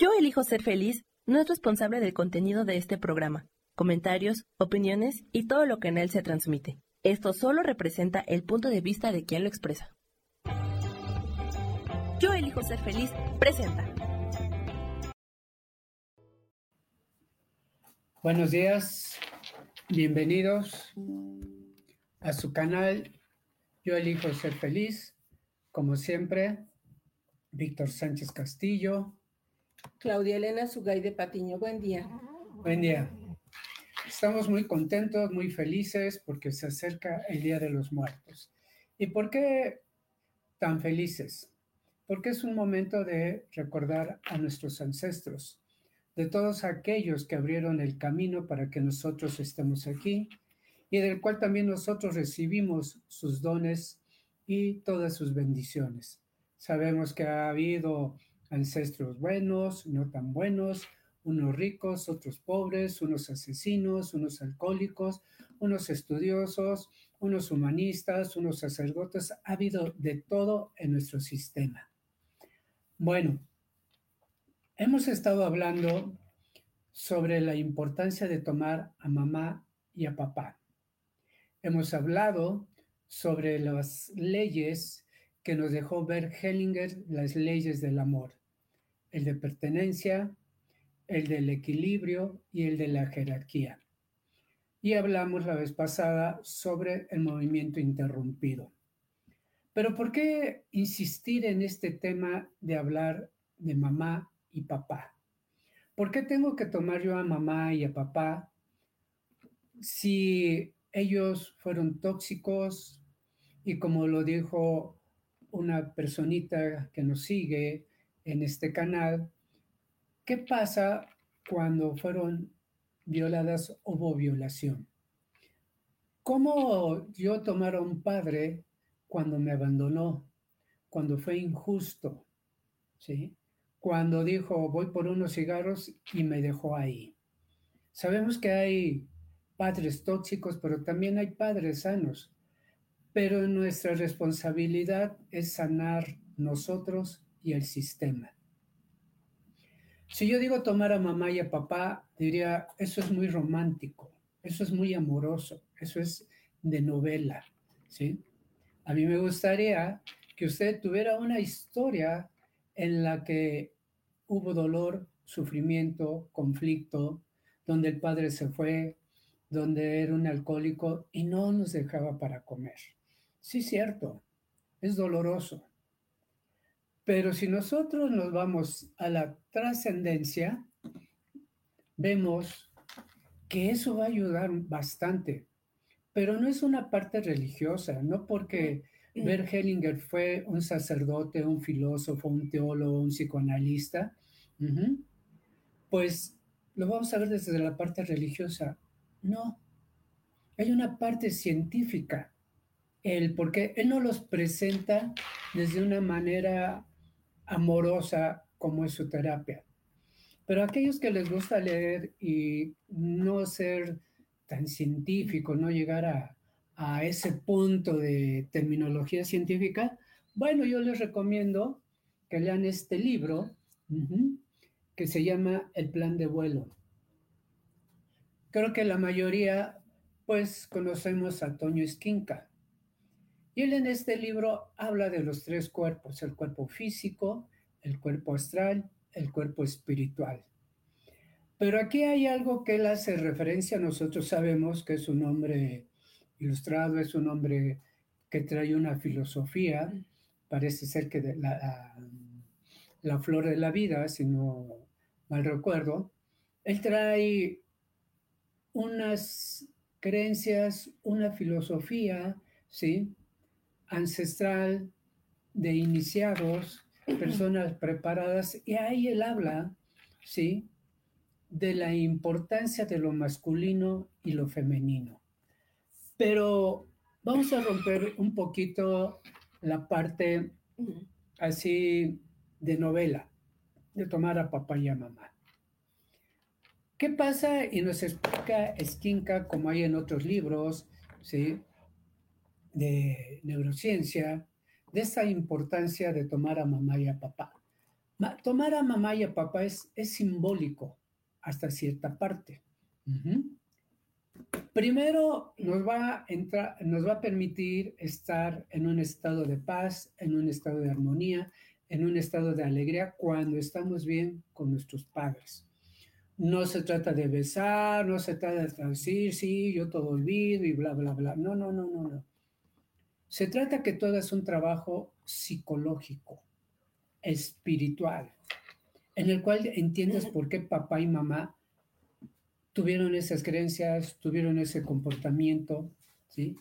Yo elijo ser feliz no es responsable del contenido de este programa, comentarios, opiniones y todo lo que en él se transmite. Esto solo representa el punto de vista de quien lo expresa. Yo elijo ser feliz presenta. Buenos días, bienvenidos a su canal Yo elijo ser feliz. Como siempre, Víctor Sánchez Castillo. Claudia Elena Sugay de Patiño, buen día. Buen día. Estamos muy contentos, muy felices porque se acerca el Día de los Muertos. ¿Y por qué tan felices? Porque es un momento de recordar a nuestros ancestros, de todos aquellos que abrieron el camino para que nosotros estemos aquí y del cual también nosotros recibimos sus dones y todas sus bendiciones. Sabemos que ha habido ancestros buenos, no tan buenos, unos ricos, otros pobres, unos asesinos, unos alcohólicos, unos estudiosos, unos humanistas, unos sacerdotes. Ha habido de todo en nuestro sistema. Bueno, hemos estado hablando sobre la importancia de tomar a mamá y a papá. Hemos hablado sobre las leyes que nos dejó ver Hellinger, las leyes del amor, el de pertenencia, el del equilibrio y el de la jerarquía. Y hablamos la vez pasada sobre el movimiento interrumpido. Pero ¿por qué insistir en este tema de hablar de mamá y papá? ¿Por qué tengo que tomar yo a mamá y a papá si ellos fueron tóxicos y como lo dijo una personita que nos sigue en este canal, ¿qué pasa cuando fueron violadas o hubo violación? ¿Cómo yo tomar a un padre cuando me abandonó, cuando fue injusto, ¿sí? cuando dijo voy por unos cigarros y me dejó ahí? Sabemos que hay padres tóxicos, pero también hay padres sanos. Pero nuestra responsabilidad es sanar nosotros y el sistema. Si yo digo tomar a mamá y a papá, diría, eso es muy romántico, eso es muy amoroso, eso es de novela, ¿sí? A mí me gustaría que usted tuviera una historia en la que hubo dolor, sufrimiento, conflicto, donde el padre se fue, donde era un alcohólico y no nos dejaba para comer. Sí, cierto, es doloroso. Pero si nosotros nos vamos a la trascendencia, vemos que eso va a ayudar bastante. Pero no es una parte religiosa, no porque Bert Hellinger fue un sacerdote, un filósofo, un teólogo, un psicoanalista, pues lo vamos a ver desde la parte religiosa. No, hay una parte científica, el porque él no los presenta desde una manera amorosa como es su terapia. Pero aquellos que les gusta leer y no ser tan científico, no llegar a, ese punto de terminología científica, bueno, yo les recomiendo que lean este libro que se llama El plan de vuelo Creo que la mayoría, pues, conocemos a Toño Esquinca. Y él en este libro habla de los tres cuerpos, el cuerpo físico, el cuerpo astral, el cuerpo espiritual. Pero aquí hay algo que él hace referencia, nosotros sabemos que es un hombre ilustrado, es un hombre que trae una filosofía, parece ser que la, la flor de la vida, si no mal recuerdo, él trae unas creencias, una filosofía, ¿sí? Ancestral de iniciados, personas preparadas, y ahí él habla, ¿sí? De la importancia de lo masculino y lo femenino. Pero vamos a romper un poquito la parte así de novela, de tomar a papá y a mamá. ¿Qué pasa? Y nos explica Skinka, como hay en otros libros, ¿sí? De neurociencia, de esa importancia de tomar a mamá y a papá. tomar a mamá y a papá es, es simbólico hasta cierta parte. Primero nos va, a nos va a permitir estar en un estado de paz, en un estado de armonía, en un estado de alegría cuando estamos bien con nuestros padres. No se trata de besar, no se trata de decir, sí, yo todo olvido y bla, bla, bla. No, no, no, no, no. Se trata que todo es un trabajo psicológico, espiritual, en el cual entiendes por qué papá y mamá tuvieron esas creencias, tuvieron ese comportamiento, ¿sí?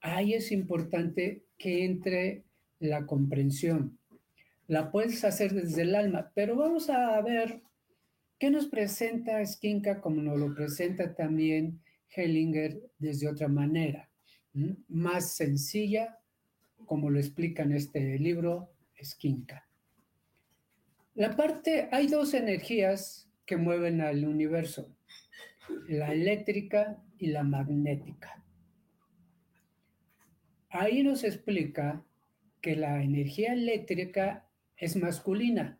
Ahí es importante que entre la comprensión. La puedes hacer desde el alma, pero vamos a ver ¿Qué nos presenta Skinka como nos lo presenta también Hellinger desde otra manera? Más sencilla, como lo explica en este libro Skinka. La parte, hay dos energías que mueven al universo, la eléctrica y la magnética. Ahí nos explica que la energía eléctrica es masculina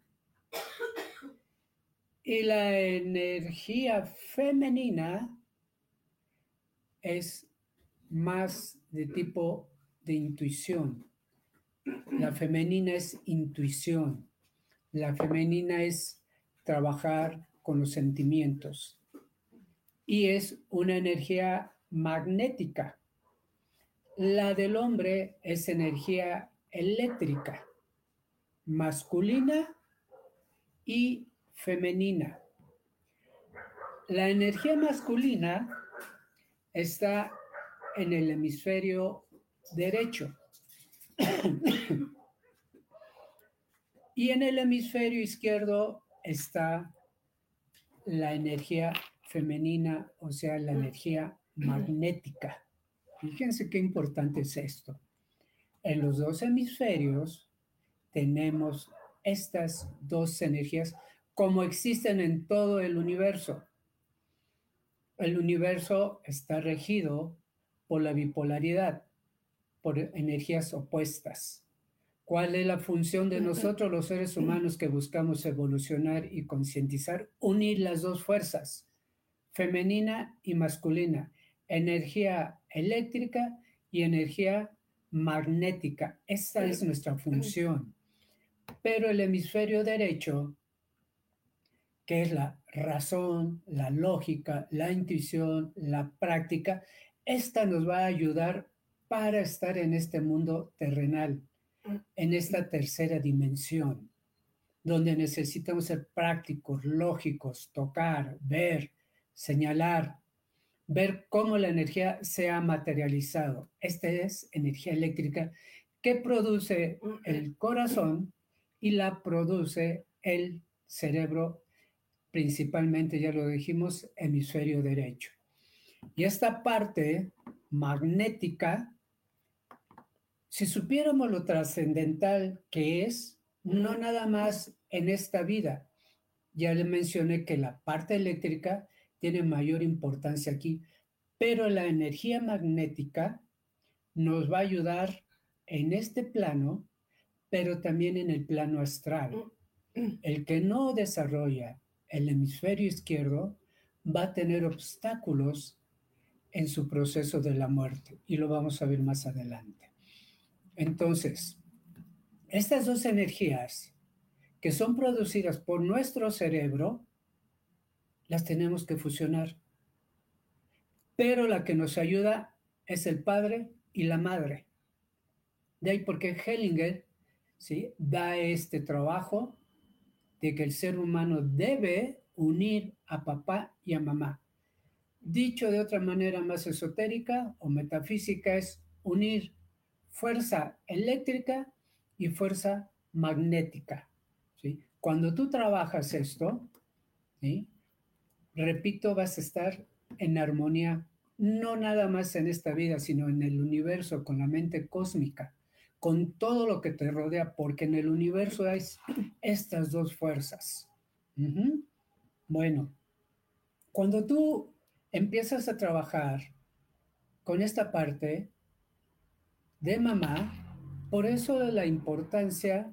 y la energía femenina es más de tipo de intuición. La femenina es intuición. La femenina es trabajar con los sentimientos. Y es una energía magnética. La del hombre es energía eléctrica, masculina y femenina. La energía masculina está en el hemisferio derecho. y en el hemisferio izquierdo está la energía femenina, o sea, la energía magnética. Fíjense qué importante es esto. En los dos hemisferios tenemos estas dos energías como existen en todo el universo. El universo está regido por la bipolaridad, por energías opuestas. ¿Cuál es la función de nosotros los seres humanos que buscamos evolucionar y concientizar? Unir las dos fuerzas, femenina y masculina, energía eléctrica y energía magnética. Esa es nuestra función. Pero el hemisferio derecho que es la razón, la lógica, la intuición, la práctica, esta nos va a ayudar para estar en este mundo terrenal, en esta tercera dimensión, donde necesitamos ser prácticos, lógicos, tocar, ver, señalar, ver cómo la energía se ha materializado. Esta es energía eléctrica que produce el corazón y la produce el cerebro principalmente, ya lo dijimos, hemisferio derecho. Y esta parte magnética, si supiéramos lo trascendental que es, no nada más en esta vida, ya le mencioné que la parte eléctrica tiene mayor importancia aquí, pero la energía magnética nos va a ayudar en este plano, pero también en el plano astral. El que no desarrolla el hemisferio izquierdo va a tener obstáculos en su proceso de la muerte y lo vamos a ver más adelante. Entonces, estas dos energías que son producidas por nuestro cerebro, las tenemos que fusionar. Pero la que nos ayuda es el padre y la madre. De ahí porque Hellinger ¿sí? da este trabajo de que el ser humano debe unir a papá y a mamá. Dicho de otra manera más esotérica o metafísica es unir fuerza eléctrica y fuerza magnética. ¿sí? Cuando tú trabajas esto, repito, vas a estar en armonía, no nada más en esta vida, sino en el universo, con la mente cósmica con todo lo que te rodea, porque en el universo hay estas dos fuerzas. Bueno, cuando tú empiezas a trabajar con esta parte de mamá, por eso la importancia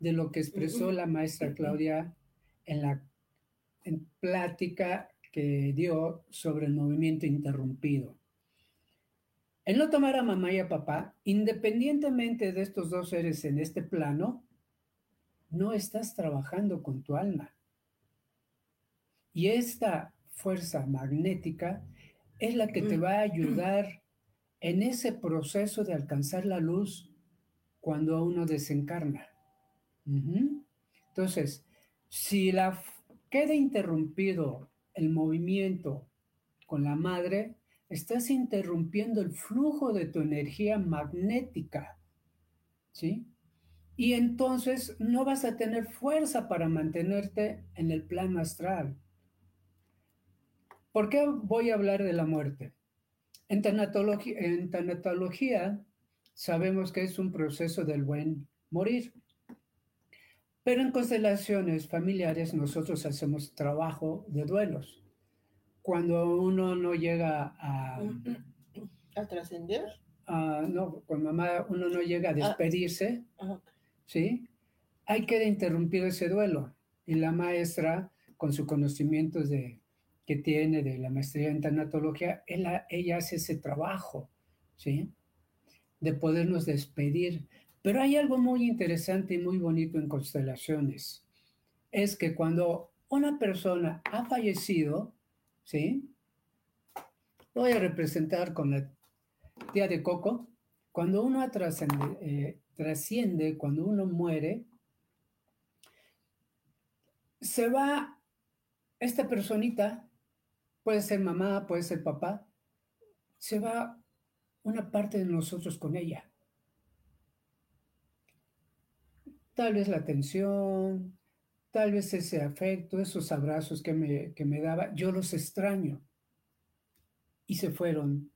de lo que expresó la maestra Claudia en la en plática que dio sobre el movimiento interrumpido. El no tomar a mamá y a papá, independientemente de estos dos seres en este plano, no estás trabajando con tu alma. Y esta fuerza magnética es la que te va a ayudar en ese proceso de alcanzar la luz cuando uno desencarna. Entonces, si la queda interrumpido el movimiento con la madre, estás interrumpiendo el flujo de tu energía magnética. ¿Sí? Y entonces no vas a tener fuerza para mantenerte en el plano astral. ¿Por qué voy a hablar de la muerte? En tanatología, en tanatología sabemos que es un proceso del buen morir. Pero en constelaciones familiares nosotros hacemos trabajo de duelos. Cuando uno no llega a... ¿A trascender? no, cuando uno no llega a ah, despedirse, ¿sí? Hay que interrumpir ese duelo. Y la maestra, con su conocimiento de, que tiene de la maestría en tanatología, ella, hace ese trabajo, ¿sí? De podernos despedir pero hay algo muy interesante y muy bonito en constelaciones. Es que cuando una persona ha fallecido, ¿sí? Voy a representar con la tía de Coco. Cuando uno eh, trasciende, cuando uno muere, se va esta personita, puede ser mamá, puede ser papá, se va una parte de nosotros con ella. Tal vez la atención, tal vez ese afecto, esos abrazos que me, que me daba, yo los extraño. Y se fueron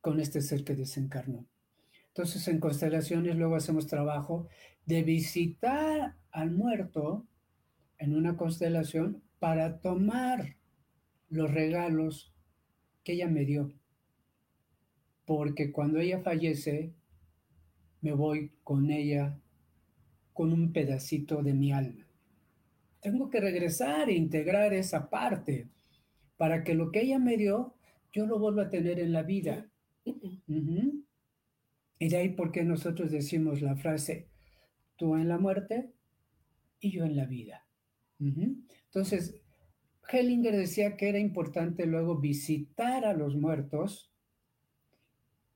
con este ser que desencarnó. Entonces en constelaciones luego hacemos trabajo de visitar al muerto en una constelación para tomar los regalos que ella me dio. Porque cuando ella fallece, me voy con ella con un pedacito de mi alma. Tengo que regresar e integrar esa parte para que lo que ella me dio, yo lo vuelva a tener en la vida. Y de ahí porque nosotros decimos la frase, tú en la muerte y yo en la vida. Entonces, Hellinger decía que era importante luego visitar a los muertos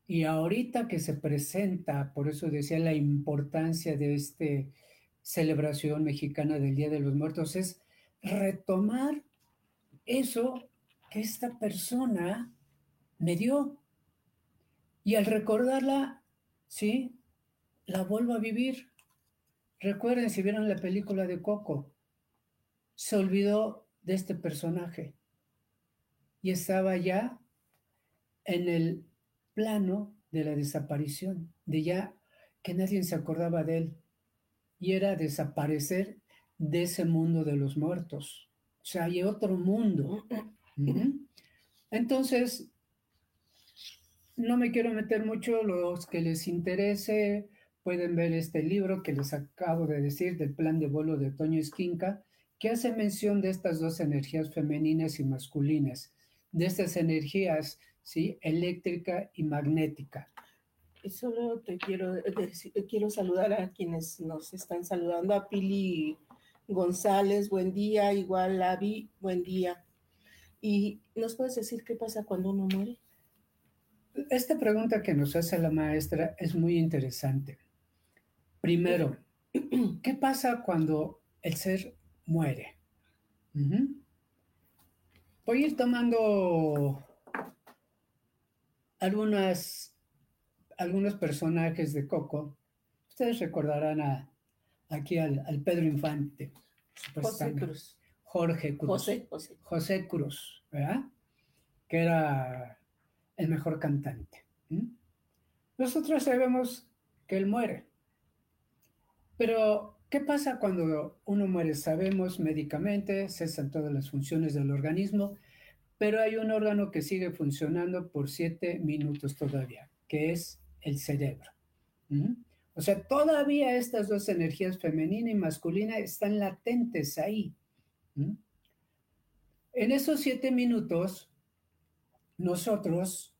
y ahorita que se presenta, por eso decía la importancia de esta celebración mexicana del Día de los Muertos, es retomar eso que esta persona me dio. Y al recordarla, ¿sí? La vuelvo a vivir. Recuerden, si vieron la película de Coco, se olvidó de este personaje y estaba ya en el plano de la desaparición, de ya que nadie se acordaba de él, y era desaparecer de ese mundo de los muertos. O sea, hay otro mundo. Entonces, no me quiero meter mucho, los que les interese pueden ver este libro que les acabo de decir del plan de vuelo de Toño Esquinca, que hace mención de estas dos energías femeninas y masculinas, de estas energías ¿sí? eléctrica y magnética. Solo te quiero, quiero saludar a quienes nos están saludando, a Pili González, buen día, igual Avi, buen día. ¿Y nos puedes decir qué pasa cuando uno muere? Esta pregunta que nos hace la maestra es muy interesante. Primero, ¿qué pasa cuando el ser muere? Voy a ir tomando algunas, algunos personajes de Coco. Ustedes recordarán a, aquí al, Pedro Infante. José Cruz. Jorge Cruz. José, José. Cruz, ¿verdad? Que era el mejor cantante. Nosotros sabemos que él muere. Pero, ¿qué pasa cuando uno muere? Sabemos médicamente, cesan todas las funciones del organismo, pero hay un órgano que sigue funcionando por siete minutos todavía, que es el cerebro. O sea, todavía estas dos energías, femenina y masculina, están latentes ahí. En esos siete minutos, nosotros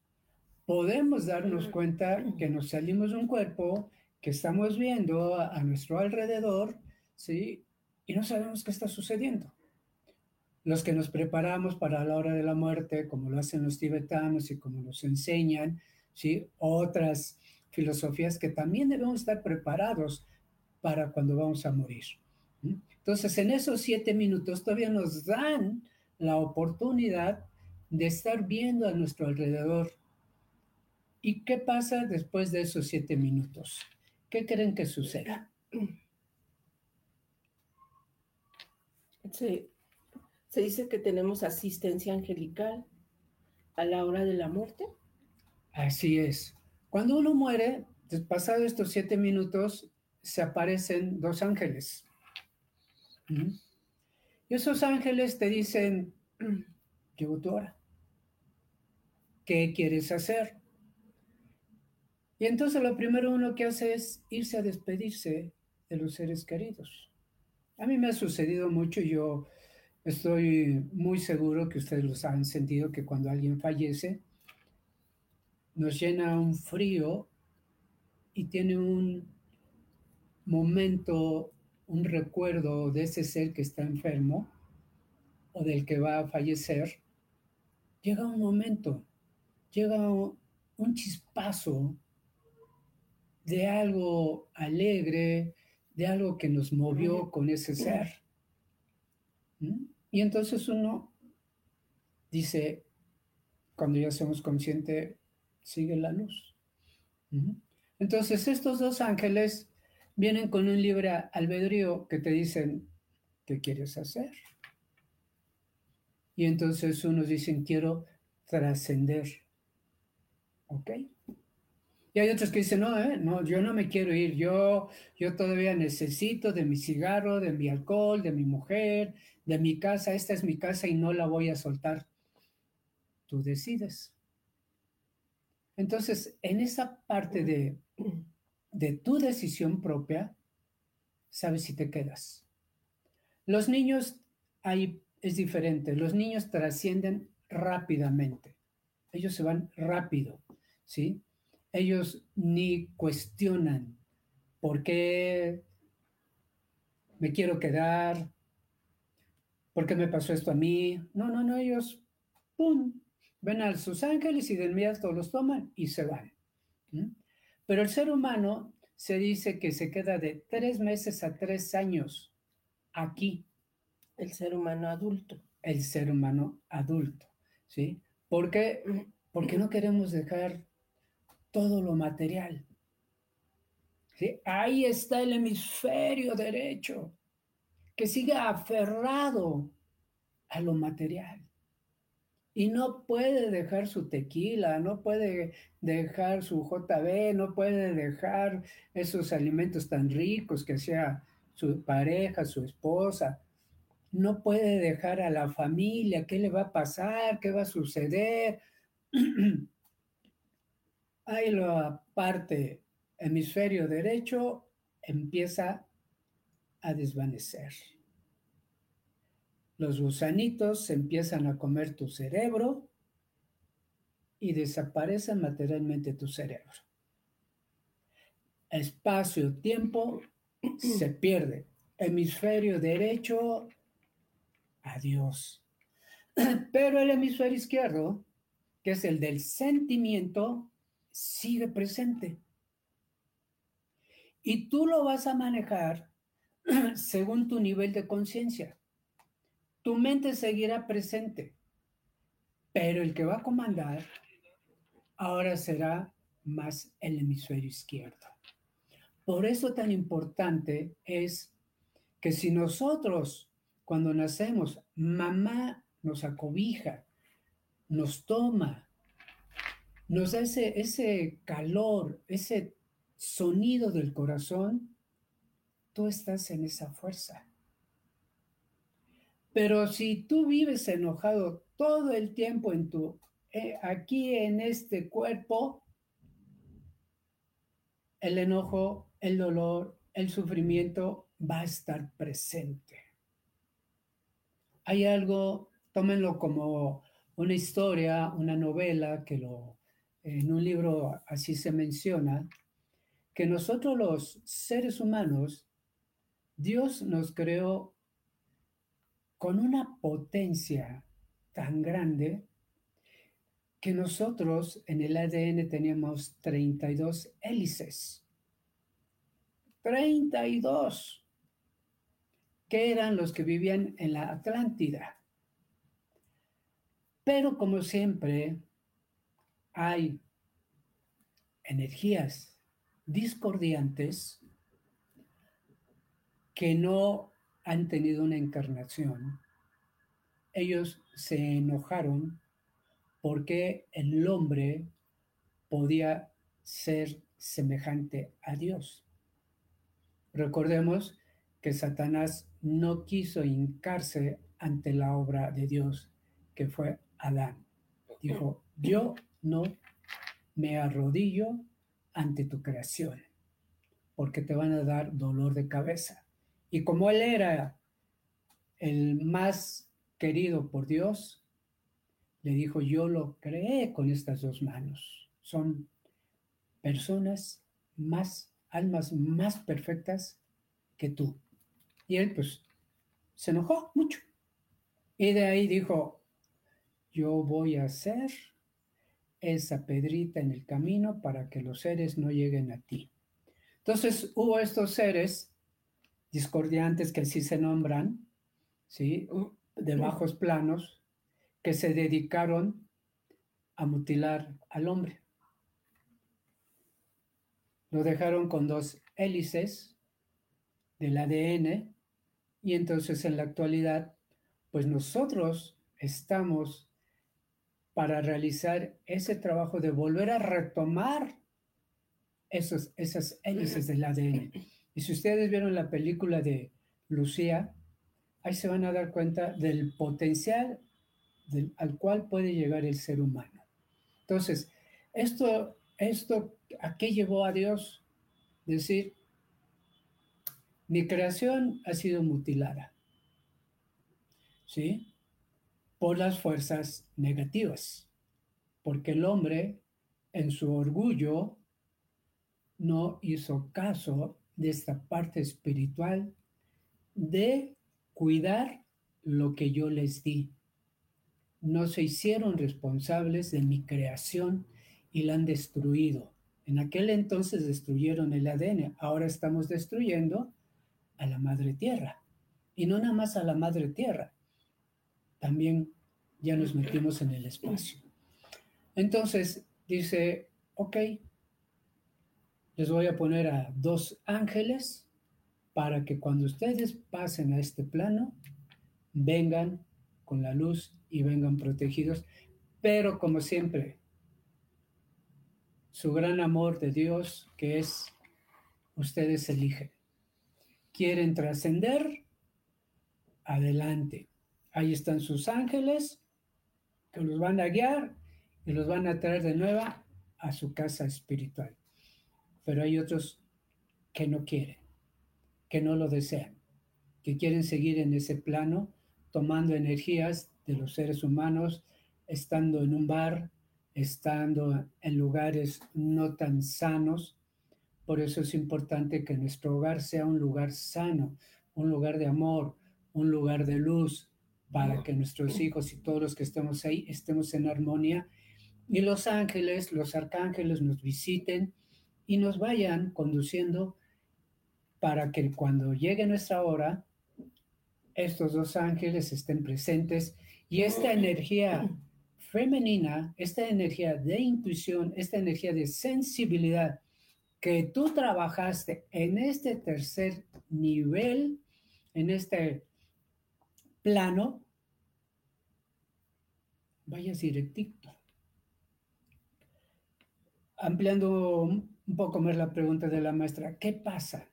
podemos darnos cuenta que nos salimos de un cuerpo, que estamos viendo a, nuestro alrededor, ¿sí? Y no sabemos qué está sucediendo. Los que nos preparamos para la hora de la muerte, como lo hacen los tibetanos y como nos enseñan, ¿sí? Otras filosofías que también debemos estar preparados para cuando vamos a morir. Entonces, en esos siete minutos todavía nos dan la oportunidad de estar viendo a nuestro alrededor. ¿Y qué pasa después de esos siete minutos? ¿Qué creen que suceda? Se, se dice que tenemos asistencia angelical a la hora de la muerte. Así es. Cuando uno muere, pasados estos siete minutos, se aparecen dos ángeles. Y esos ángeles te dicen, llegó tu hora. ¿Qué quieres hacer? Y entonces lo primero uno que hace es irse a despedirse de los seres queridos. A mí me ha sucedido mucho y yo estoy muy seguro que ustedes los han sentido que cuando alguien fallece, nos llena un frío y tiene un momento, un recuerdo de ese ser que está enfermo o del que va a fallecer, llega un momento, llega un chispazo de algo alegre, de algo que nos movió con ese ser. ¿Mm? Y entonces uno dice, cuando ya somos conscientes, sigue la luz. Entonces estos dos ángeles vienen con un libre albedrío que te dicen, ¿qué quieres hacer? Y entonces unos dicen, quiero trascender. ¿Ok? Y hay otros que dicen, no, eh, no, yo no me quiero ir, yo, yo todavía necesito de mi cigarro, de mi alcohol, de mi mujer, de mi casa, esta es mi casa y no la voy a soltar. Tú decides. Entonces, en esa parte de, de tu decisión propia, sabes si te quedas. Los niños, ahí es diferente, los niños trascienden rápidamente, ellos se van rápido, ¿sí? Ellos ni cuestionan por qué me quiero quedar, por qué me pasó esto a mí. No, no, no, ellos, ¡pum!, ven a sus ángeles y de inmediato los toman y se van. Pero el ser humano se dice que se queda de tres meses a tres años aquí. El ser humano adulto. El ser humano adulto, ¿sí? ¿Por qué? Porque no queremos dejar todo lo material. Ahí está el hemisferio derecho, que sigue aferrado a lo material y no puede dejar su tequila, no puede dejar su JB, no puede dejar esos alimentos tan ricos que sea su pareja, su esposa. No puede dejar a la familia, qué le va a pasar, qué va a suceder. Ahí la parte hemisferio derecho empieza a desvanecer los gusanitos empiezan a comer tu cerebro y desaparece materialmente tu cerebro. Espacio, tiempo se pierde. Hemisferio derecho, adiós. Pero el hemisferio izquierdo, que es el del sentimiento, sigue presente. Y tú lo vas a manejar según tu nivel de conciencia tu mente seguirá presente, pero el que va a comandar ahora será más el hemisferio izquierdo. Por eso tan importante es que si nosotros cuando nacemos, mamá nos acobija, nos toma, nos da ese, ese calor, ese sonido del corazón, tú estás en esa fuerza. Pero si tú vives enojado todo el tiempo en tu, eh, aquí en este cuerpo, el enojo el dolor, el sufrimiento va a estar presente. Hay algo, tómenlo como una historia, una novela, que lo, en un libro así se menciona, que nosotros los seres humanos, Dios nos creó con una potencia tan grande que nosotros en el ADN teníamos 32 hélices. 32, que eran los que vivían en la Atlántida. Pero como siempre, hay energías discordiantes que no han tenido una encarnación. Ellos se enojaron porque el hombre podía ser semejante a Dios. Recordemos que Satanás no quiso hincarse ante la obra de Dios, que fue Adán. Dijo, yo no me arrodillo ante tu creación, porque te van a dar dolor de cabeza. Y como él era el más querido por Dios, le dijo, yo lo creé con estas dos manos. Son personas más almas más perfectas que tú. Y él pues se enojó mucho. Y de ahí dijo, yo voy a hacer esa pedrita en el camino para que los seres no lleguen a ti. Entonces hubo estos seres discordiantes que así se nombran, ¿sí? de bajos planos, que se dedicaron a mutilar al hombre lo dejaron con dos hélices del ADN y entonces en la actualidad, pues nosotros estamos para realizar ese trabajo de volver a retomar esos, esas hélices del ADN. Y si ustedes vieron la película de Lucía, ahí se van a dar cuenta del potencial al cual puede llegar el ser humano. Entonces, esto, esto ¿a qué llevó a Dios? Decir, mi creación ha sido mutilada, ¿sí? Por las fuerzas negativas, porque el hombre en su orgullo no hizo caso de esta parte espiritual de cuidar lo que yo les di. No se hicieron responsables de mi creación y la han destruido. En aquel entonces destruyeron el ADN, ahora estamos destruyendo a la madre tierra. Y no nada más a la madre tierra, también ya nos metimos en el espacio. Entonces dice, ok, les voy a poner a dos ángeles para que cuando ustedes pasen a este plano, vengan con la luz y vengan protegidos. Pero como siempre, su gran amor de Dios, que es ustedes eligen. ¿Quieren trascender? Adelante. Ahí están sus ángeles que los van a guiar y los van a traer de nuevo a su casa espiritual. Pero hay otros que no quieren, que no lo desean, que quieren seguir en ese plano, tomando energías de los seres humanos, estando en un bar, estando en lugares no tan sanos. Por eso es importante que nuestro hogar sea un lugar sano, un lugar de amor, un lugar de luz, para que nuestros hijos y todos los que estemos ahí estemos en armonía y los ángeles, los arcángeles nos visiten y nos vayan conduciendo para que cuando llegue nuestra hora, estos dos ángeles estén presentes y esta energía femenina, esta energía de intuición, esta energía de sensibilidad que tú trabajaste en este tercer nivel, en este plano, vayas directito. Ampliando un poco más la pregunta de la maestra, ¿qué pasa?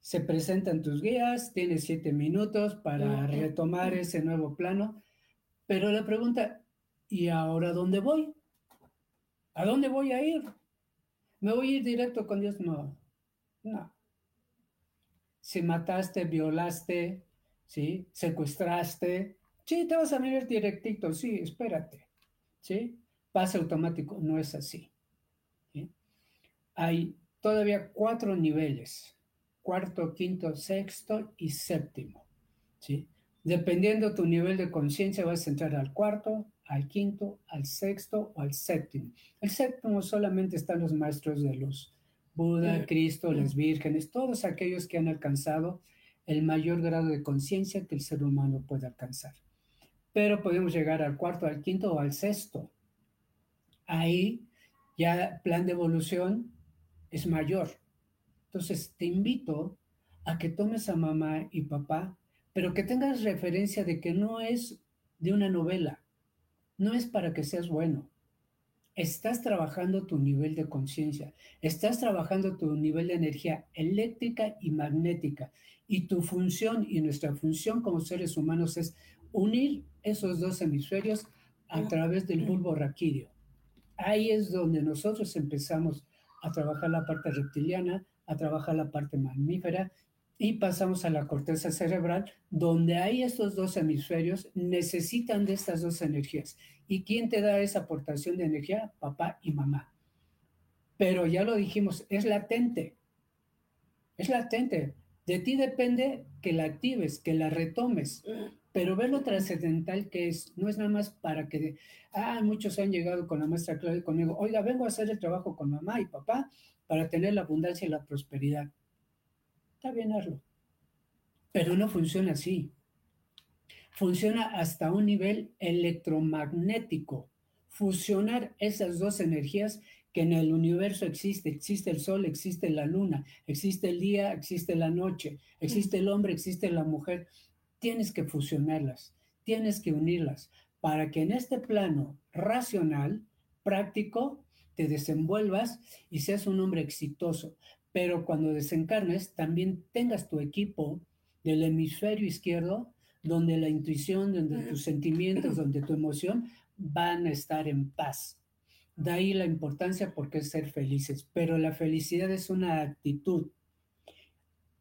Se presentan tus guías, tienes siete minutos para retomar ese nuevo plano, pero la pregunta, ¿y ahora dónde voy? ¿A dónde voy a ir? ¿Me voy a ir directo con Dios? No. No. Si mataste, violaste, ¿sí? Secuestraste, sí, te vas a venir directito, sí, espérate, ¿sí? Pase automático, no es así. Hay todavía cuatro niveles, cuarto, quinto, sexto y séptimo, ¿sí? Dependiendo tu nivel de conciencia, vas a entrar al cuarto, al quinto, al sexto o al séptimo. El séptimo solamente están los maestros de luz, Buda, Cristo, las vírgenes, todos aquellos que han alcanzado el mayor grado de conciencia que el ser humano puede alcanzar. Pero podemos llegar al cuarto, al quinto o al sexto. Ahí ya plan de evolución es mayor. Entonces te invito a que tomes a mamá y papá, pero que tengas referencia de que no es de una novela, no es para que seas bueno. Estás trabajando tu nivel de conciencia, estás trabajando tu nivel de energía eléctrica y magnética. Y tu función y nuestra función como seres humanos es unir esos dos hemisferios a través del bulbo raquídeo. Ahí es donde nosotros empezamos a trabajar la parte reptiliana, a trabajar la parte mamífera y pasamos a la corteza cerebral, donde hay estos dos hemisferios, necesitan de estas dos energías. ¿Y quién te da esa aportación de energía? Papá y mamá. Pero ya lo dijimos, es latente. Es latente. De ti depende que la actives, que la retomes, pero ver lo trascendental que es, no es nada más para que, ah, muchos han llegado con la maestra Claudia conmigo, oiga, vengo a hacer el trabajo con mamá y papá para tener la abundancia y la prosperidad. Está bien hazlo, pero no funciona así. Funciona hasta un nivel electromagnético. Fusionar esas dos energías que en el universo existe. Existe el sol, existe la luna, existe el día, existe la noche, existe el hombre, existe la mujer. Tienes que fusionarlas, tienes que unirlas para que en este plano racional, práctico, te desenvuelvas y seas un hombre exitoso. Pero cuando desencarnes, también tengas tu equipo del hemisferio izquierdo, donde la intuición, donde tus sentimientos, donde tu emoción van a estar en paz de ahí la importancia porque es ser felices, pero la felicidad es una actitud.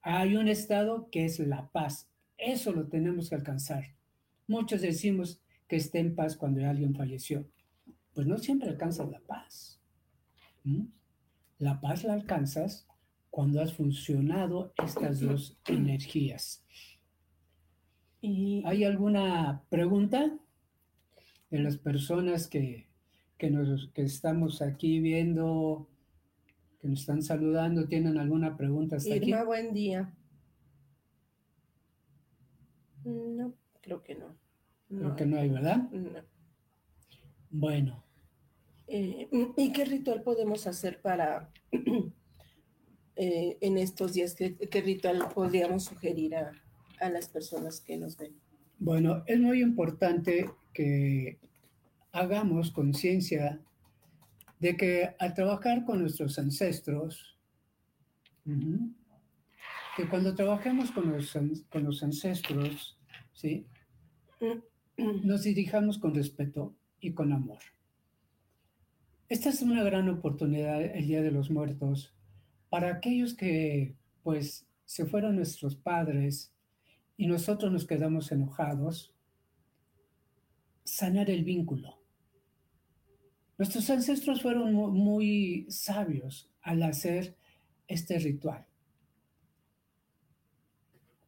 Hay un estado que es la paz. Eso lo tenemos que alcanzar. Muchos decimos que esté en paz cuando alguien falleció. Pues no siempre alcanzas la paz. La paz la alcanzas cuando has funcionado estas dos energías. ¿Y hay alguna pregunta de las personas que que, nos, que estamos aquí viendo, que nos están saludando, ¿tienen alguna pregunta hasta Irma, buen día. No, creo que no. Creo que no hay, ¿verdad? No. Bueno. Eh, ¿Y qué ritual podemos hacer para eh, en estos días? ¿qué, ¿Qué, ritual podríamos sugerir a, a las personas que nos ven? Bueno, es muy importante que hagamos conciencia de que al trabajar con nuestros ancestros, que cuando trabajemos con los, con los ancestros, ¿sí? nos dirijamos con respeto y con amor. Esta es una gran oportunidad el Día de los Muertos para aquellos que pues se fueron nuestros padres y nosotros nos quedamos enojados, sanar el vínculo. Nuestros ancestros fueron muy, sabios al hacer este ritual.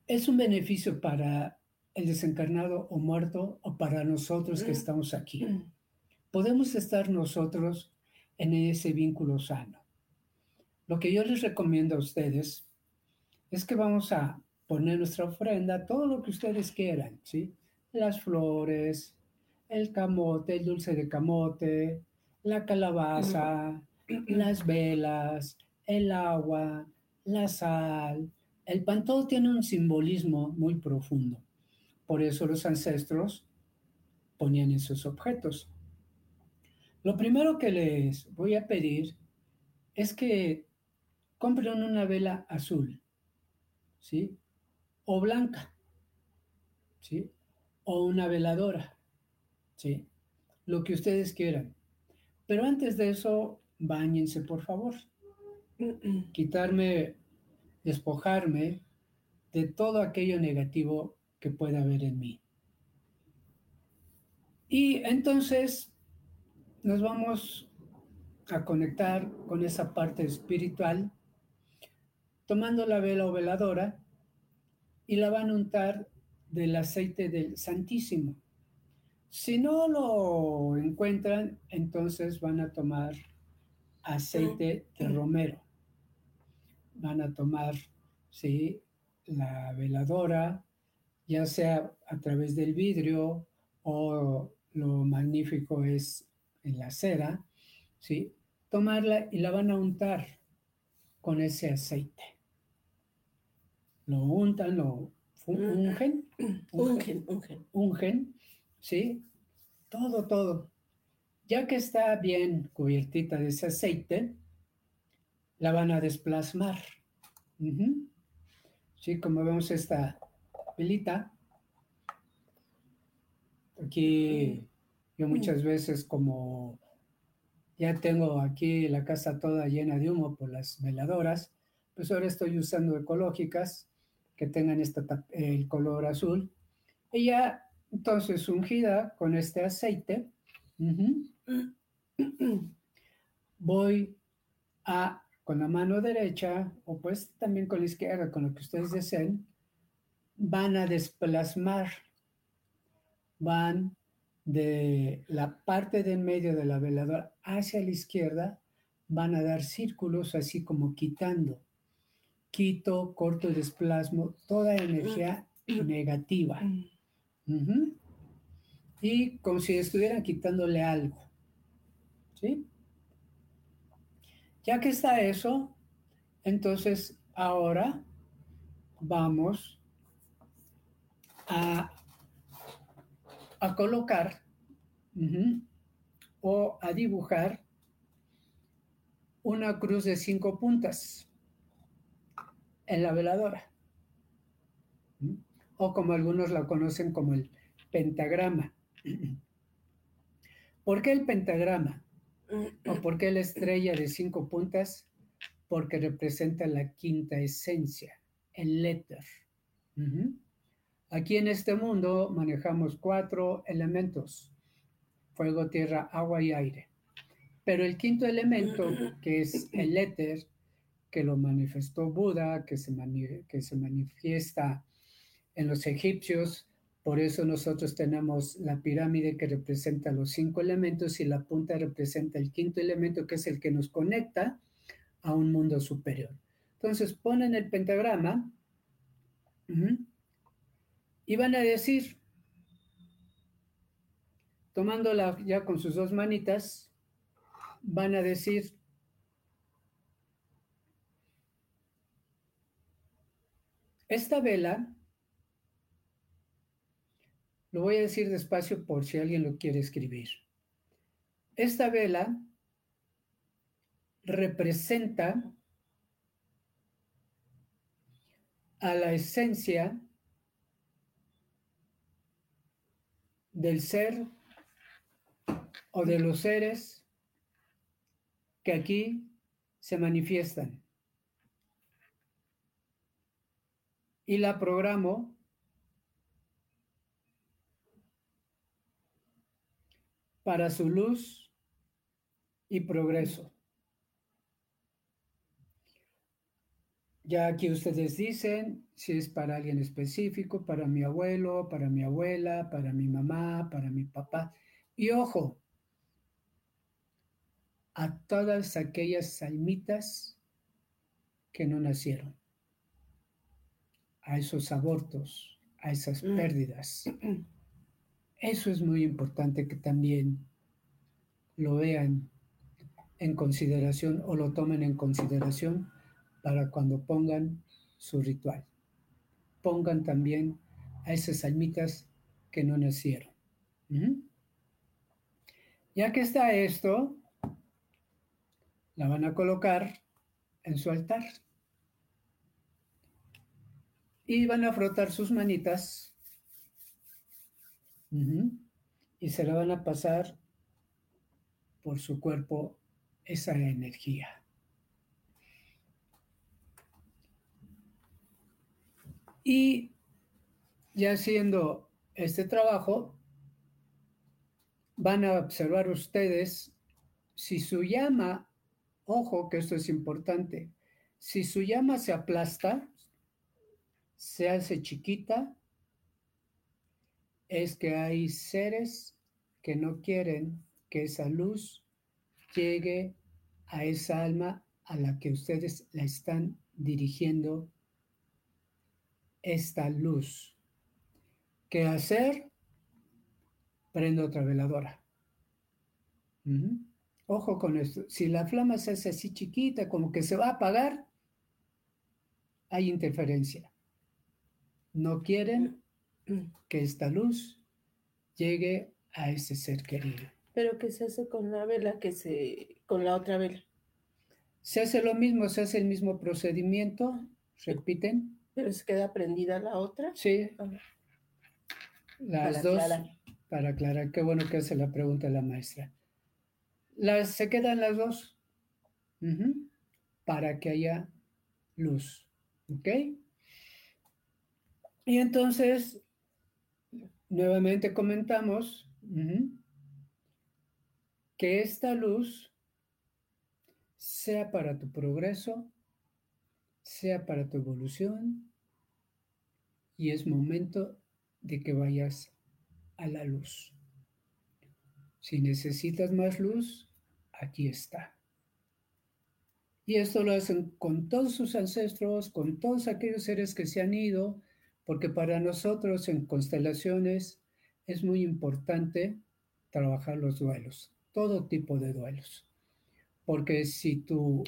Es un beneficio para el desencarnado o muerto o para nosotros que mm. estamos aquí. Mm. Podemos estar nosotros en ese vínculo sano. Lo que yo les recomiendo a ustedes es que vamos a poner nuestra ofrenda, todo lo que ustedes quieran, ¿sí? Las flores, el camote, el dulce de camote, la calabaza, las velas, el agua, la sal. El pan todo tiene un simbolismo muy profundo. Por eso los ancestros ponían esos objetos. Lo primero que les voy a pedir es que compren una vela azul, ¿sí? O blanca, ¿sí? O una veladora, ¿sí? Lo que ustedes quieran. Pero antes de eso, bañense, por favor. Quitarme despojarme de todo aquello negativo que pueda haber en mí. Y entonces nos vamos a conectar con esa parte espiritual, tomando la vela o veladora y la van a untar del aceite del Santísimo. Si no lo encuentran, entonces van a tomar aceite de romero. Van a tomar, sí, la veladora, ya sea a través del vidrio o lo magnífico es en la cera, ¿sí? Tomarla y la van a untar con ese aceite. Lo untan, lo ungen, ungen, ungen, ungen, ¿sí? Todo, todo. Ya que está bien cubiertita de ese aceite, la van a desplasmar. Sí, como vemos esta velita. Aquí yo muchas veces como ya tengo aquí la casa toda llena de humo por las veladoras, pues ahora estoy usando ecológicas que tengan el color azul. Ya entonces ungida con este aceite, voy a con la mano derecha o pues también con la izquierda, con lo que ustedes deseen, van a desplasmar, van de la parte del medio de la veladora hacia la izquierda, van a dar círculos así como quitando. Quito, corto y desplasmo toda energía negativa. Y como si estuvieran quitándole algo. ¿Sí? Ya que está eso, entonces ahora vamos a, a colocar o a dibujar una cruz de cinco puntas en la veladora. O como algunos la conocen como el pentagrama. ¿Por qué el pentagrama? ¿O por qué la estrella de cinco puntas? Porque representa la quinta esencia, el éter. Aquí en este mundo manejamos cuatro elementos, fuego, tierra, agua y aire. Pero el quinto elemento, que es el éter, que lo manifestó Buda, que se, que se manifiesta en los egipcios, por eso nosotros tenemos la pirámide que representa los cinco elementos y la punta representa el quinto elemento, que es el que nos conecta a un mundo superior. Entonces ponen el pentagrama y van a decir, tomándola ya con sus dos manitas, van a decir, esta vela lo voy a decir despacio por si alguien lo quiere escribir. Esta vela representa a la esencia del ser o de los seres que aquí se manifiestan. Y la programo para su luz y progreso. Ya aquí ustedes dicen si es para alguien específico, para mi abuelo, para mi abuela, para mi mamá, para mi papá. Y ojo, a todas aquellas almitas que no nacieron, a esos abortos, a esas mm. pérdidas. Eso es muy importante que también lo vean en consideración o lo tomen en consideración para cuando pongan su ritual. Pongan también a esas almitas que no nacieron. Ya que está esto, la van a colocar en su altar. Y van a frotar sus manitas y se la van a pasar por su cuerpo esa energía. Y ya haciendo este trabajo, van a observar ustedes si su llama, ojo que esto es importante, si su llama se aplasta, se hace chiquita, es que hay seres que no quieren que esa luz llegue a esa alma a la que ustedes la están dirigiendo esta luz. ¿Qué hacer? Prendo otra veladora. Ojo con esto. Si la flama se hace así chiquita, como que se va a apagar, hay interferencia. No quieren que esta luz llegue a ese ser querido. Pero ¿qué se hace con la vela que se con la otra vela? Se hace lo mismo, se hace el mismo procedimiento, repiten. Pero se queda prendida la otra. Sí. Ah. Las dos. Para aclarar, qué bueno que hace la pregunta la maestra. Las, se quedan las dos. Para que haya luz. ¿Ok? Y entonces, nuevamente comentamos que esta luz sea para tu progreso, sea para tu evolución, y es momento de que vayas a la luz. Si necesitas más luz, aquí está. Y esto lo hacen con todos sus ancestros, con todos aquellos seres que se han ido, porque para nosotros en constelaciones es muy importante trabajar los duelos, todo tipo de duelos. Porque si tu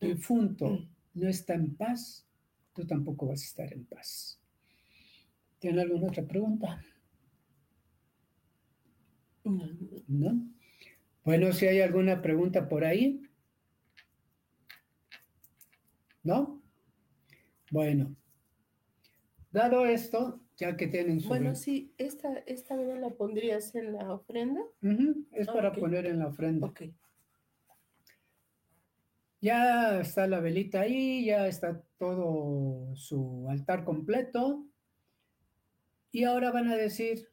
difunto no está en paz, tú tampoco vas a estar en paz. ¿Tiene alguna otra pregunta? ¿No? Bueno, si hay alguna pregunta por ahí. ¿No? Bueno, dado esto, ya que tienen su... Bueno, sí, esta, esta vela la pondrías en la ofrenda. Es para poner en la ofrenda. Ok. Ya está la velita ahí, ya está todo su altar completo. Y ahora van a decir,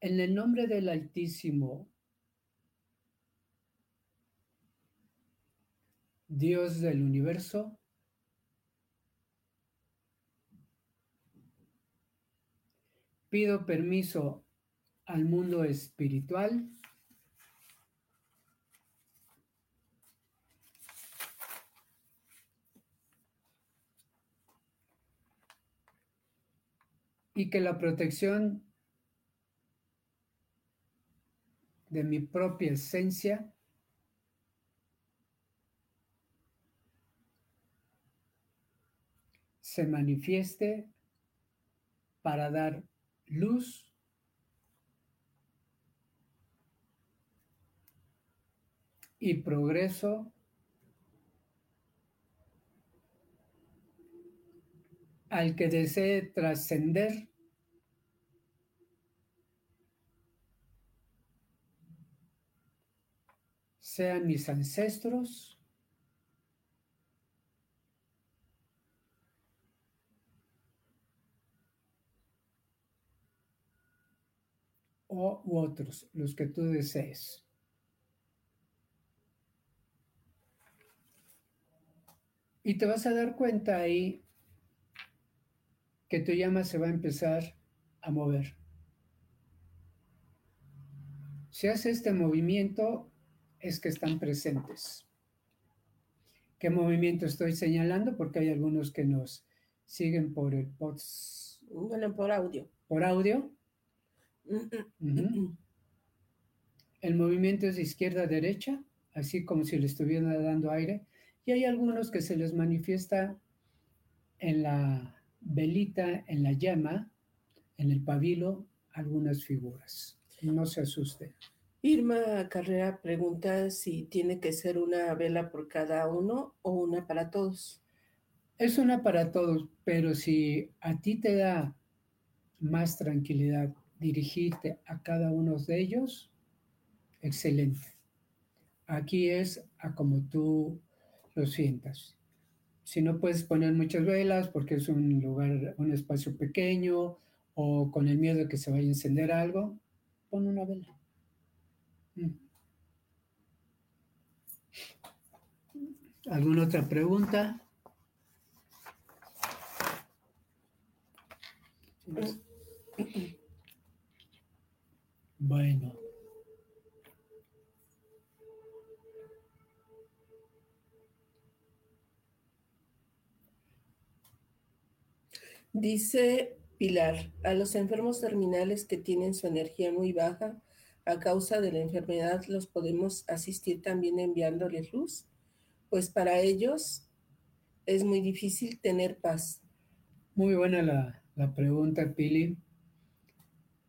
en el nombre del Altísimo, Dios del universo, pido permiso al mundo espiritual. Y que la protección de mi propia esencia se manifieste para dar luz. Y progreso. Al que desee trascender. Sean mis ancestros o u otros, los que tú desees. Y te vas a dar cuenta ahí que tu llama se va a empezar a mover. Si hace este movimiento, es que están presentes. ¿Qué movimiento estoy señalando? Porque hay algunos que nos siguen por el pods. Bueno, por audio. Por audio. El movimiento es de izquierda a derecha, así como si le estuvieran dando aire. Y hay algunos que se les manifiesta en la velita en la llama, en el pabilo, algunas figuras. No se asuste. Irma Carrera pregunta si tiene que ser una vela por cada uno o una para todos. Es una para todos, pero si a ti te da más tranquilidad dirigirte a cada uno de ellos, excelente. Aquí es a como tú lo sientas. Si no puedes poner muchas velas porque es un lugar, un espacio pequeño o con el miedo de que se vaya a encender algo, pon una vela. Mm. ¿Alguna otra pregunta? Bueno. Dice Pilar, a los enfermos terminales que tienen su energía muy baja a causa de la enfermedad, ¿los podemos asistir también enviándoles luz? Pues para ellos es muy difícil tener paz. Muy buena la, la pregunta, Pili.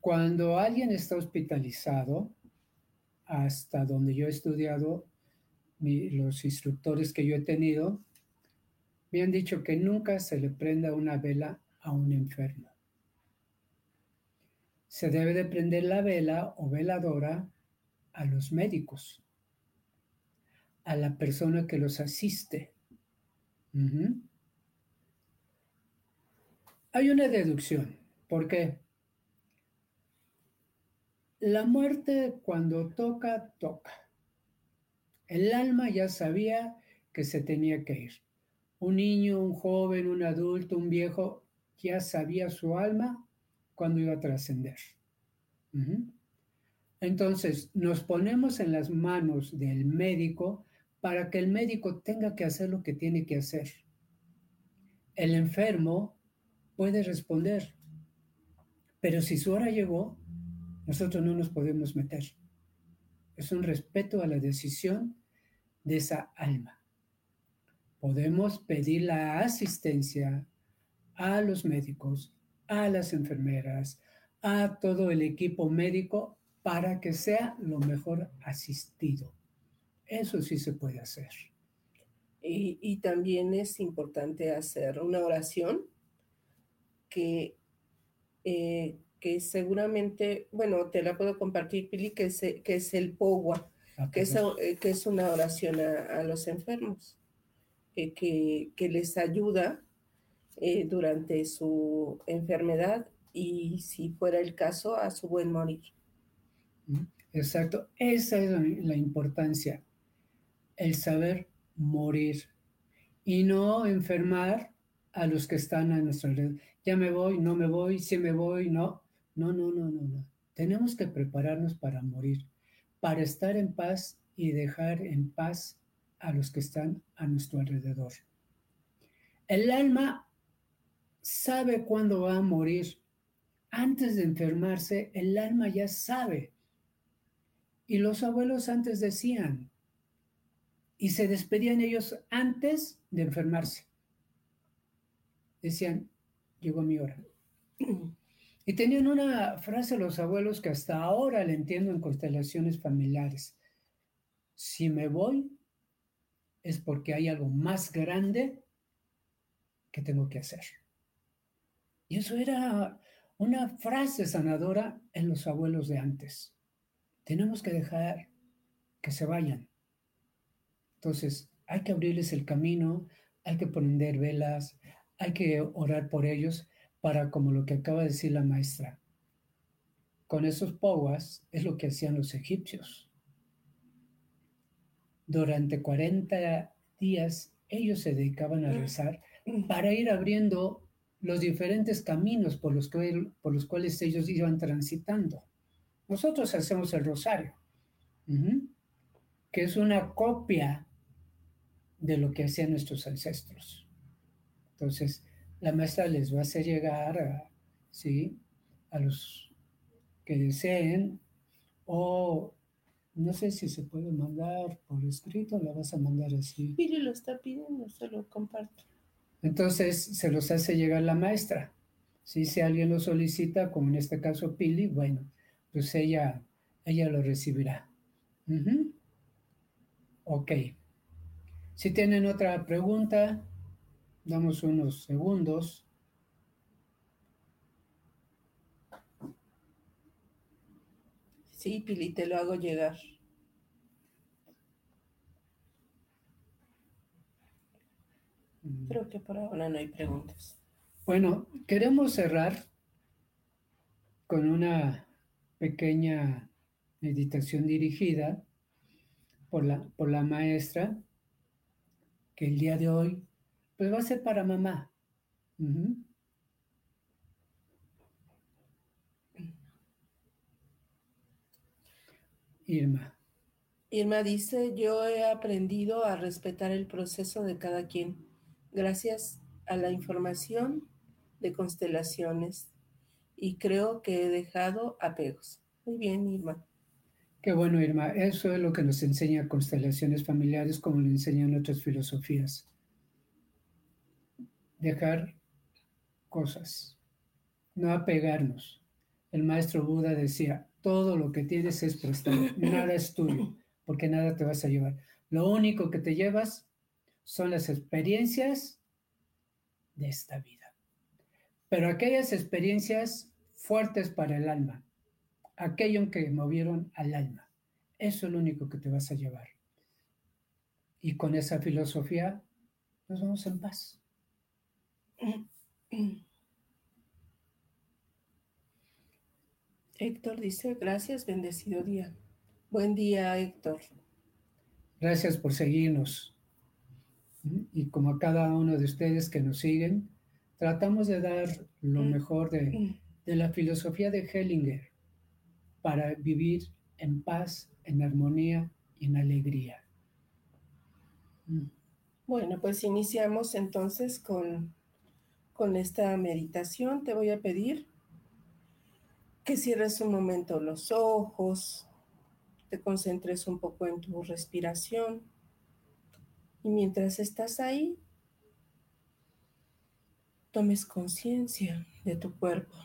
Cuando alguien está hospitalizado, hasta donde yo he estudiado, los instructores que yo he tenido, me han dicho que nunca se le prenda una vela a un enfermo. Se debe de prender la vela o veladora a los médicos, a la persona que los asiste. Hay una deducción. ¿Por qué? La muerte cuando toca, toca. El alma ya sabía que se tenía que ir. Un niño, un joven, un adulto, un viejo, ya sabía su alma cuando iba a trascender. Entonces, nos ponemos en las manos del médico para que el médico tenga que hacer lo que tiene que hacer. El enfermo puede responder, pero si su hora llegó, nosotros no nos podemos meter. Es un respeto a la decisión de esa alma. Podemos pedir la asistencia a los médicos, a las enfermeras, a todo el equipo médico para que sea lo mejor asistido. Eso sí se puede hacer. Y, también es importante hacer una oración que, eh, que seguramente, bueno, te la puedo compartir, Pili, que es, que es el POWA, ah, que, es, eh, que es una oración a, los enfermos, eh, que, que les ayuda eh, durante su enfermedad y, si fuera el caso, a su buen morir. Exacto, esa es la importancia, el saber morir y no enfermar a los que están a nuestro alrededor. Ya me voy, no me voy, si me voy, no. No, no, no, no, no. Tenemos que prepararnos para morir, para estar en paz y dejar en paz a los que están a nuestro alrededor. El alma sabe cuándo va a morir. Antes de enfermarse, el alma ya sabe. Y los abuelos antes decían, y se despedían ellos antes de enfermarse. Decían, llegó mi hora. Y tenían una frase los abuelos que hasta ahora le entiendo en constelaciones familiares. Si me voy, es porque hay algo más grande que tengo que hacer. Y eso era una frase sanadora en los abuelos de antes. Tenemos que dejar que se vayan. Entonces, hay que abrirles el camino, hay que prender velas, hay que orar por ellos para, como lo que acaba de decir la maestra, con esos powas es lo que hacían los egipcios. Durante 40 días ellos se dedicaban a rezar para ir abriendo los diferentes caminos por los, por los cuales ellos iban transitando. Nosotros hacemos el rosario, que es una copia de lo que hacían nuestros ancestros. Entonces, la maestra les va a hacer llegar a, ¿sí? a los que deseen o no sé si se puede mandar por escrito, la vas a mandar así. Pili lo está pidiendo, se lo comparto. Entonces se los hace llegar la maestra. Si alguien lo solicita, como en este caso Pili, bueno, pues ella, ella lo recibirá. Ok. Si tienen otra pregunta, damos unos segundos. Sí, Pili, te lo hago llegar. Creo que por ahora no hay preguntas. Bueno, queremos cerrar con una pequeña meditación dirigida por la, por la maestra, que el día de hoy pues va a ser para mamá. Irma. Irma dice, yo he aprendido a respetar el proceso de cada quien gracias a la información de constelaciones y creo que he dejado apegos. Muy bien, Irma. Qué bueno, Irma. Eso es lo que nos enseña constelaciones familiares, como lo enseñan otras filosofías. Dejar cosas, no apegarnos. El maestro Buda decía, todo lo que tienes es prestado, nada es tuyo, porque nada te vas a llevar. Lo único que te llevas son las experiencias de esta vida. Pero aquellas experiencias fuertes para el alma, aquello que movieron al alma. Eso es lo único que te vas a llevar. Y con esa filosofía nos vamos en paz. Héctor dice, gracias, bendecido día. Buen día, Héctor. Gracias por seguirnos. Y como a cada uno de ustedes que nos siguen, tratamos de dar lo mm. mejor de, de la filosofía de Hellinger para vivir en paz, en armonía y en alegría. Mm. Bueno, pues iniciamos entonces con, con esta meditación. Te voy a pedir que cierres un momento los ojos, te concentres un poco en tu respiración y mientras estás ahí, tomes conciencia de tu cuerpo.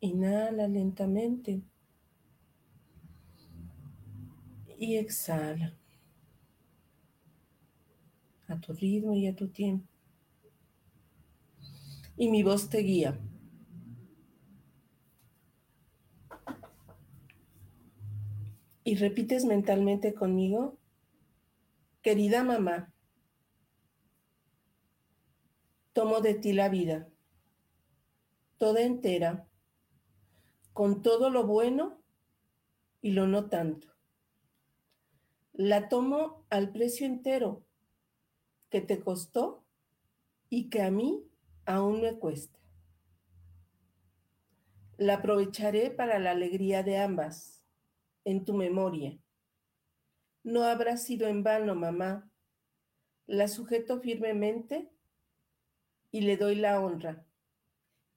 Inhala lentamente y exhala a tu ritmo y a tu tiempo. Y mi voz te guía. Y repites mentalmente conmigo, querida mamá, tomo de ti la vida, toda entera con todo lo bueno y lo no tanto. La tomo al precio entero que te costó y que a mí aún me cuesta. La aprovecharé para la alegría de ambas, en tu memoria. No habrá sido en vano, mamá. La sujeto firmemente y le doy la honra.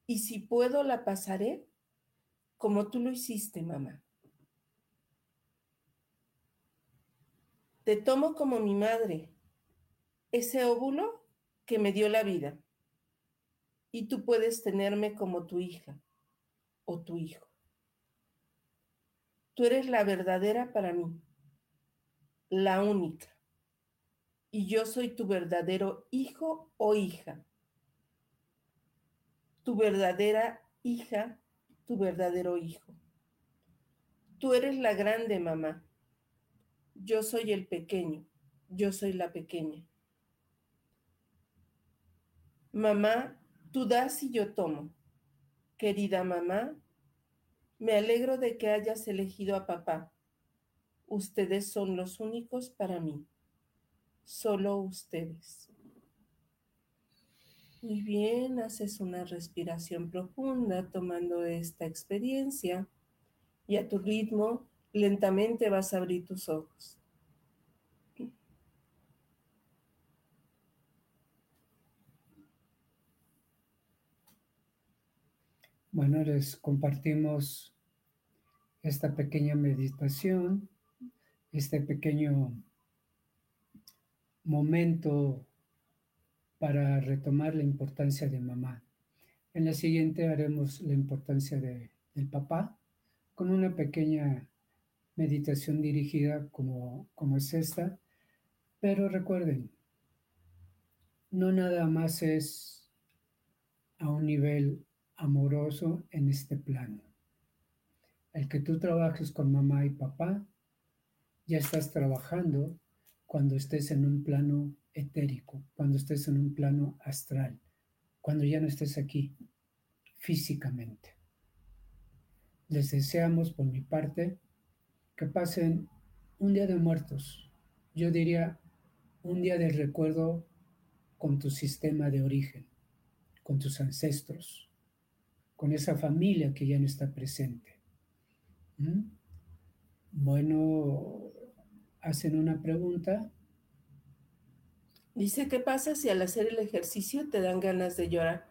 Y si puedo, la pasaré como tú lo hiciste, mamá. Te tomo como mi madre, ese óvulo que me dio la vida, y tú puedes tenerme como tu hija o tu hijo. Tú eres la verdadera para mí, la única, y yo soy tu verdadero hijo o hija, tu verdadera hija tu verdadero hijo. Tú eres la grande mamá. Yo soy el pequeño. Yo soy la pequeña. Mamá, tú das y yo tomo. Querida mamá, me alegro de que hayas elegido a papá. Ustedes son los únicos para mí. Solo ustedes. Muy bien, haces una respiración profunda tomando esta experiencia y a tu ritmo lentamente vas a abrir tus ojos. Bueno, les compartimos esta pequeña meditación, este pequeño momento para retomar la importancia de mamá. En la siguiente haremos la importancia de, del papá con una pequeña meditación dirigida como, como es esta. Pero recuerden, no nada más es a un nivel amoroso en este plano. El que tú trabajes con mamá y papá, ya estás trabajando cuando estés en un plano etérico, cuando estés en un plano astral, cuando ya no estés aquí físicamente. Les deseamos por mi parte que pasen un día de muertos, yo diría un día de recuerdo con tu sistema de origen, con tus ancestros, con esa familia que ya no está presente. ¿Mm? Bueno, hacen una pregunta. Dice, ¿qué pasa si al hacer el ejercicio te dan ganas de llorar?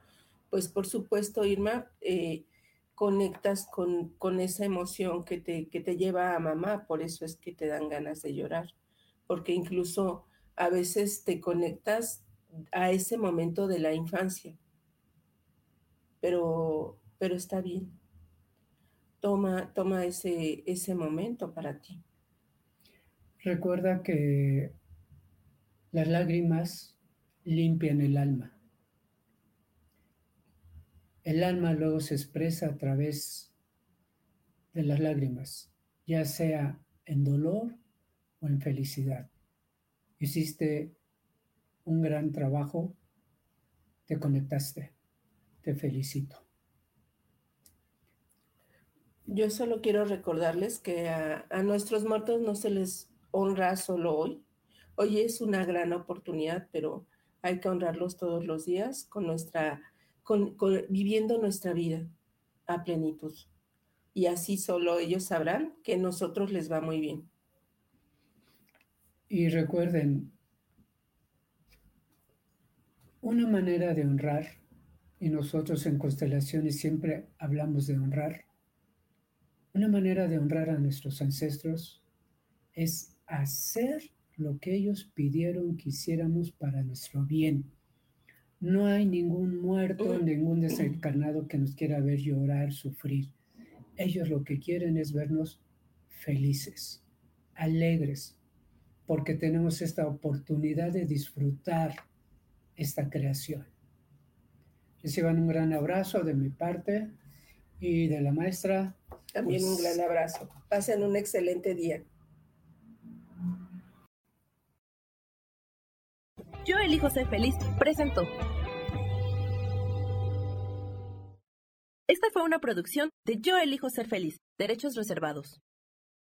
Pues por supuesto, Irma, eh, conectas con, con, esa emoción que te, que te lleva a mamá, por eso es que te dan ganas de llorar, porque incluso a veces te conectas a ese momento de la infancia, pero, pero está bien. Toma, toma ese, ese momento para ti. Recuerda que las lágrimas limpian el alma. El alma luego se expresa a través de las lágrimas, ya sea en dolor o en felicidad. Hiciste un gran trabajo, te conectaste, te felicito. Yo solo quiero recordarles que a, nuestros muertos no se les honra solo hoy. Hoy es una gran oportunidad, pero hay que honrarlos todos los días con nuestra, con, viviendo nuestra vida a plenitud. Y así solo ellos sabrán que a nosotros les va muy bien. Y recuerden, una manera de honrar, y nosotros en constelaciones siempre hablamos de honrar, una manera de honrar a nuestros ancestros es hacer lo que ellos pidieron que hiciéramos para nuestro bien. No hay ningún muerto, ningún desencarnado que nos quiera ver llorar, sufrir. Ellos lo que quieren es vernos felices, alegres, porque tenemos esta oportunidad de disfrutar esta creación. Reciban un gran abrazo de mi parte y de la maestra. También un pues, gran abrazo. Pasen un excelente día. Yo elijo ser feliz. Presento. Esta fue una producción de Yo elijo ser feliz. Derechos reservados.